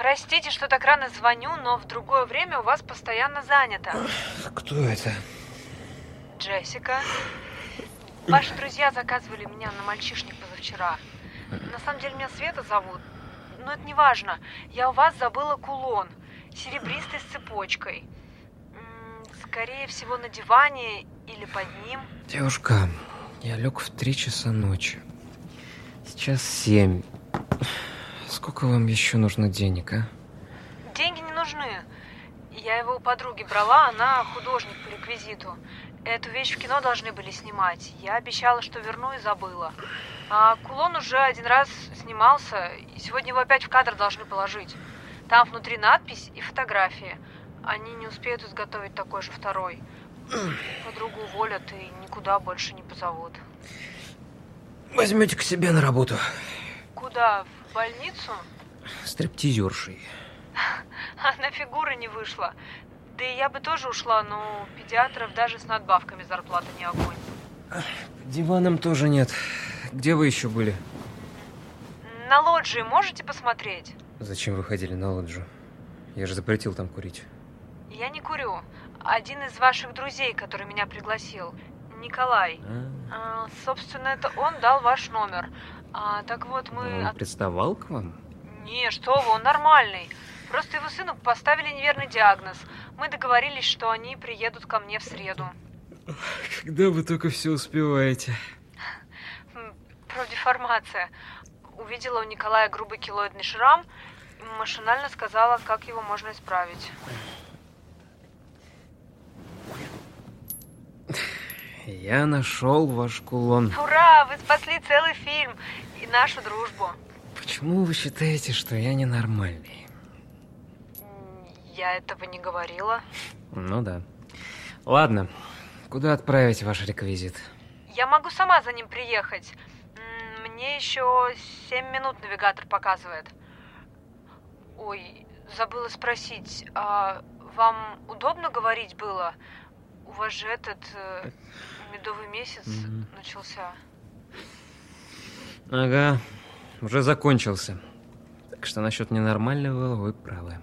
Простите, что так рано звоню, но в другое время у вас постоянно занято. Кто это? Джессика. Ваши друзья заказывали меня на мальчишник позавчера. На самом деле меня Света зовут, но это не важно. Я у вас забыла кулон, серебристый с цепочкой. Скорее всего, на диване или под ним. Девушка, я лег в три часа ночи. Сейчас семь. Сколько вам еще нужно денег, а? Деньги не нужны. Я его у подруги брала, она художник по реквизиту. Эту вещь в кино должны были снимать. Я обещала, что верну и забыла. А кулон уже один раз снимался, и сегодня его опять в кадр должны положить. Там внутри надпись и фотографии. Они не успеют изготовить такой же второй. Подругу уволят и никуда больше не позовут. Возьмете к себе на работу. Куда? В больницу? Стриптизершей. Она фигура не вышла. Да и я бы тоже ушла, но у педиатров даже с надбавками зарплата не огонь. Диваном тоже нет. Где вы еще были? На лоджии можете посмотреть? Зачем вы ходили на лоджию? Я же запретил там курить. Я не курю. Один из ваших друзей, который меня пригласил, Николай. А, А, собственно, это он дал ваш номер. А, так вот, мы... он от- приставал к вам? Не, что вы, он нормальный. Просто его сыну поставили неверный диагноз. Мы договорились, что они приедут ко мне в среду. Когда вы только все успеваете? М, Профдеформация. Увидела у Николая грубый килоидный шрам машинально сказала, как его можно исправить. Я нашел ваш кулон. Ура! Вы спасли целый фильм и нашу дружбу. Почему вы считаете, что я ненормальный? Я этого не говорила. Ну да. Ладно. Куда отправить ваш реквизит? Я могу сама за ним приехать. Мне еще семь минут навигатор показывает. Ой, забыла спросить, а вам удобно говорить было? У вас же этот э, медовый месяц Мгм. начался. Ага, уже закончился. Так что насчет ненормального вы правы.